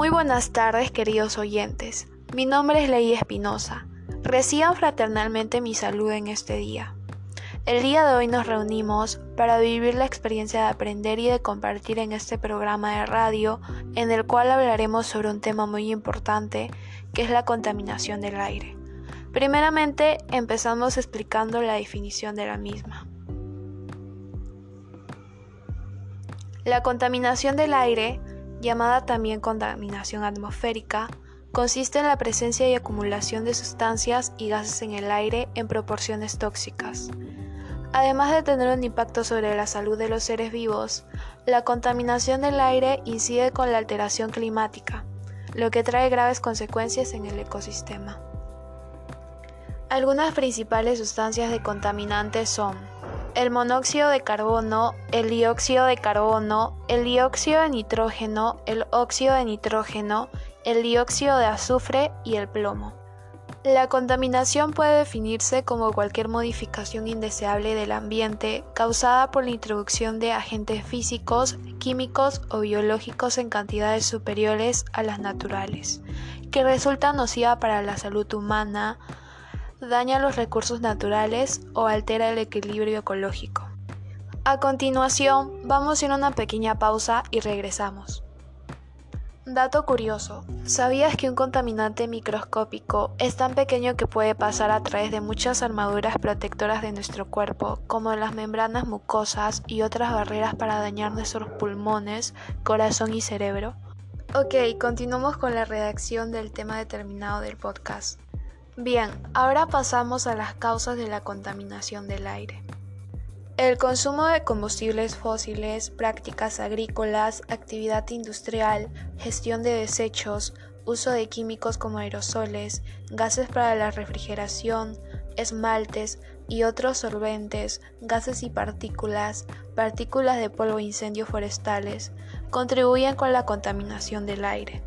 Muy buenas tardes, queridos oyentes. Mi nombre es Ley Espinosa. Reciban fraternalmente mi salud en este día. El día de hoy nos reunimos para vivir la experiencia de aprender y de compartir en este programa de radio en el cual hablaremos sobre un tema muy importante que es la contaminación del aire. Primeramente empezamos explicando la definición de la misma. La contaminación del aire llamada también contaminación atmosférica, consiste en la presencia y acumulación de sustancias y gases en el aire en proporciones tóxicas. Además de tener un impacto sobre la salud de los seres vivos, la contaminación del aire incide con la alteración climática, lo que trae graves consecuencias en el ecosistema. Algunas principales sustancias de contaminantes son el monóxido de carbono, el dióxido de carbono, el dióxido de nitrógeno, el óxido de nitrógeno, el dióxido de azufre y el plomo. La contaminación puede definirse como cualquier modificación indeseable del ambiente causada por la introducción de agentes físicos, químicos o biológicos en cantidades superiores a las naturales, que resulta nociva para la salud humana, daña los recursos naturales o altera el equilibrio ecológico. A continuación, vamos a una pequeña pausa y regresamos. Dato curioso, ¿sabías que un contaminante microscópico es tan pequeño que puede pasar a través de muchas armaduras protectoras de nuestro cuerpo, como las membranas mucosas y otras barreras para dañar nuestros pulmones, corazón y cerebro? Ok, continuamos con la redacción del tema determinado del podcast. Bien, ahora pasamos a las causas de la contaminación del aire. El consumo de combustibles fósiles, prácticas agrícolas, actividad industrial, gestión de desechos, uso de químicos como aerosoles, gases para la refrigeración, esmaltes y otros solventes, gases y partículas, partículas de polvo e incendios forestales, contribuyen con la contaminación del aire.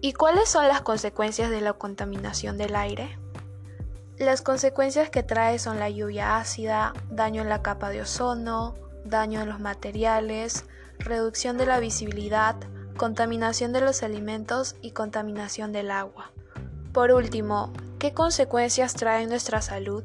¿Y cuáles son las consecuencias de la contaminación del aire? Las consecuencias que trae son la lluvia ácida, daño en la capa de ozono, daño en los materiales, reducción de la visibilidad, contaminación de los alimentos y contaminación del agua. Por último, ¿qué consecuencias trae nuestra salud?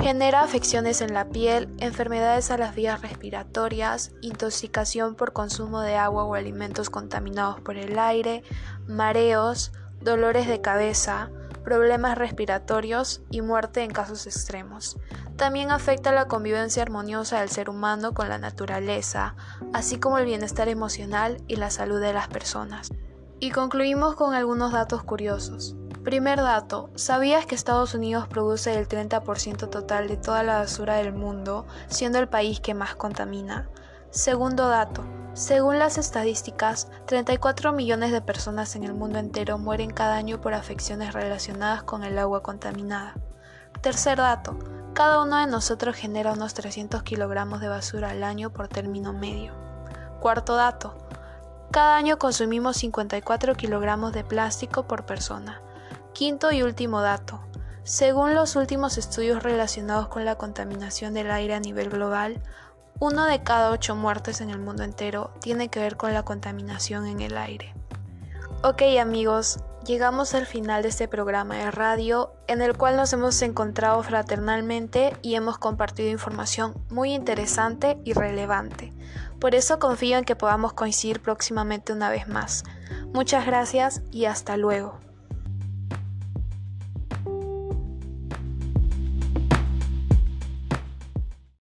Genera afecciones en la piel, enfermedades a las vías respiratorias, intoxicación por consumo de agua o alimentos contaminados por el aire, mareos, dolores de cabeza, problemas respiratorios y muerte en casos extremos. También afecta la convivencia armoniosa del ser humano con la naturaleza, así como el bienestar emocional y la salud de las personas. Y concluimos con algunos datos curiosos. Primer dato, ¿sabías que Estados Unidos produce el 30% total de toda la basura del mundo, siendo el país que más contamina? Segundo dato, según las estadísticas, 34 millones de personas en el mundo entero mueren cada año por afecciones relacionadas con el agua contaminada. Tercer dato, cada uno de nosotros genera unos 300 kilogramos de basura al año por término medio. Cuarto dato, cada año consumimos 54 kilogramos de plástico por persona. Quinto y último dato. Según los últimos estudios relacionados con la contaminación del aire a nivel global, uno de cada ocho muertes en el mundo entero tiene que ver con la contaminación en el aire. Ok amigos, llegamos al final de este programa de radio en el cual nos hemos encontrado fraternalmente y hemos compartido información muy interesante y relevante. Por eso confío en que podamos coincidir próximamente una vez más. Muchas gracias y hasta luego.